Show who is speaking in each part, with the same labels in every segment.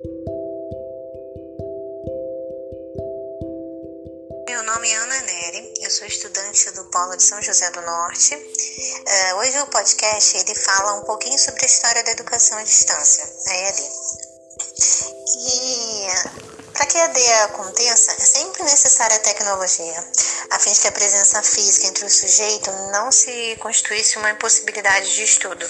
Speaker 1: Meu nome é Ana Neri, eu sou estudante do Polo de São José do Norte. Uh, hoje o podcast ele fala um pouquinho sobre a história da educação à distância, a EAD. E para que a EAD aconteça, é sempre necessária a tecnologia, a fim de que a presença física entre o sujeito não se constituísse uma impossibilidade de estudo.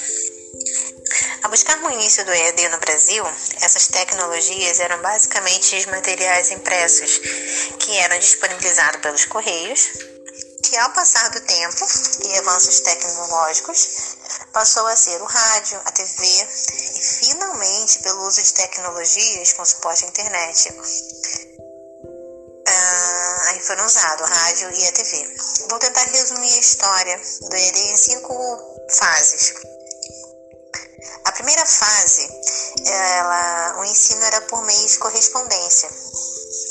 Speaker 1: A buscar o início do EAD no Brasil, essas tecnologias eram basicamente os materiais impressos que eram disponibilizados pelos Correios, que ao passar do tempo e avanços tecnológicos, passou a ser o rádio, a TV e finalmente pelo uso de tecnologias com suporte à internet. Ah, aí foram usados o rádio e a TV. Vou tentar resumir a história do EAD em cinco fases. Primeira fase, ela, o ensino era por meio de correspondência.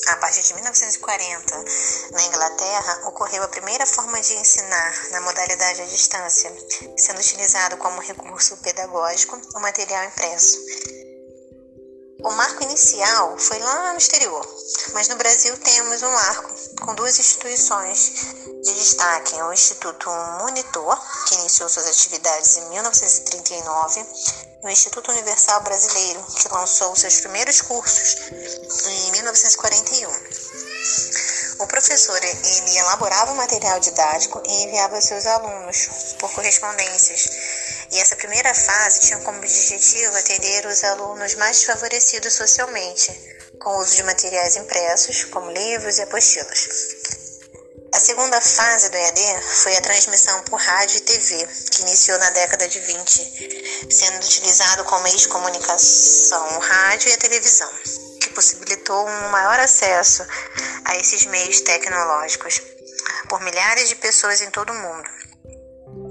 Speaker 1: A partir de 1940, na Inglaterra, ocorreu a primeira forma de ensinar na modalidade à distância, sendo utilizado como recurso pedagógico o material impresso. O marco inicial foi lá no exterior, mas no Brasil temos um marco com duas instituições de destaque: o Instituto Monitor, que iniciou suas atividades em 1939, e o Instituto Universal Brasileiro, que lançou seus primeiros cursos em 1941. O professor ele elaborava o material didático e enviava seus alunos por correspondências e essa primeira fase tinha como objetivo atender os alunos mais desfavorecidos socialmente, com o uso de materiais impressos, como livros e apostilas. A segunda fase do EAD foi a transmissão por rádio e TV, que iniciou na década de 20, sendo utilizado como meio de comunicação o rádio e a televisão, que possibilitou um maior acesso a esses meios tecnológicos por milhares de pessoas em todo o mundo.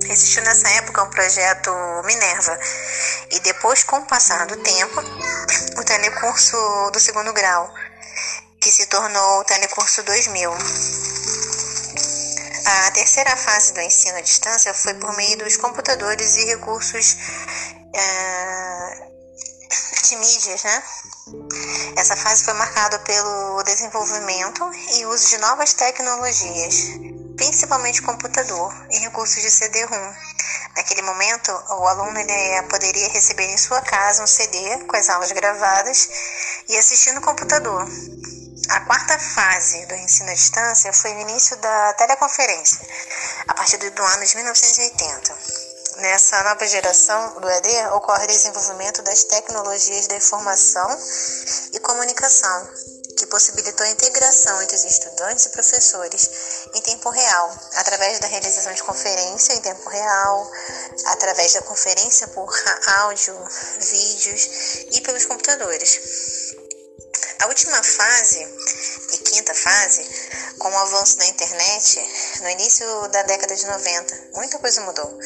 Speaker 1: Existiu nessa época um projeto Minerva e depois, com o passar do tempo, o telecurso do segundo grau, que se tornou o telecurso 2000. A terceira fase do ensino à distância foi por meio dos computadores e recursos uh, de mídias, né? Essa fase foi marcada pelo desenvolvimento e uso de novas tecnologias, principalmente computador e recursos de CD-ROM. Naquele momento, o aluno ele poderia receber em sua casa um CD com as aulas gravadas e assistir no computador. A quarta fase do ensino à distância foi o início da teleconferência, a partir do ano de 1980. Nessa nova geração do ED ocorre o desenvolvimento das tecnologias da informação e comunicação, que possibilitou a integração entre os estudantes e professores em tempo real, através da realização de conferência em tempo real, através da conferência por áudio, vídeos e pelos computadores. A última fase e quinta fase, com o avanço da internet, no início da década de 90, muita coisa mudou.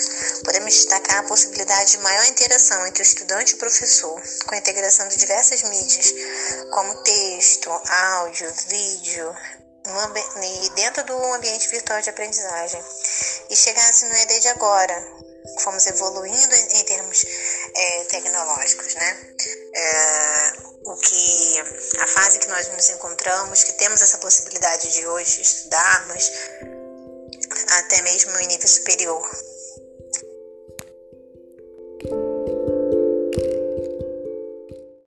Speaker 1: Podemos destacar a possibilidade de maior interação entre o estudante e o professor, com a integração de diversas mídias, como texto, áudio, vídeo, dentro do ambiente virtual de aprendizagem. E chegasse no ED de agora, fomos evoluindo em, termos é, tecnológicos, né? É, nós nos encontramos, que temos essa possibilidade de hoje estudarmos até mesmo em nível superior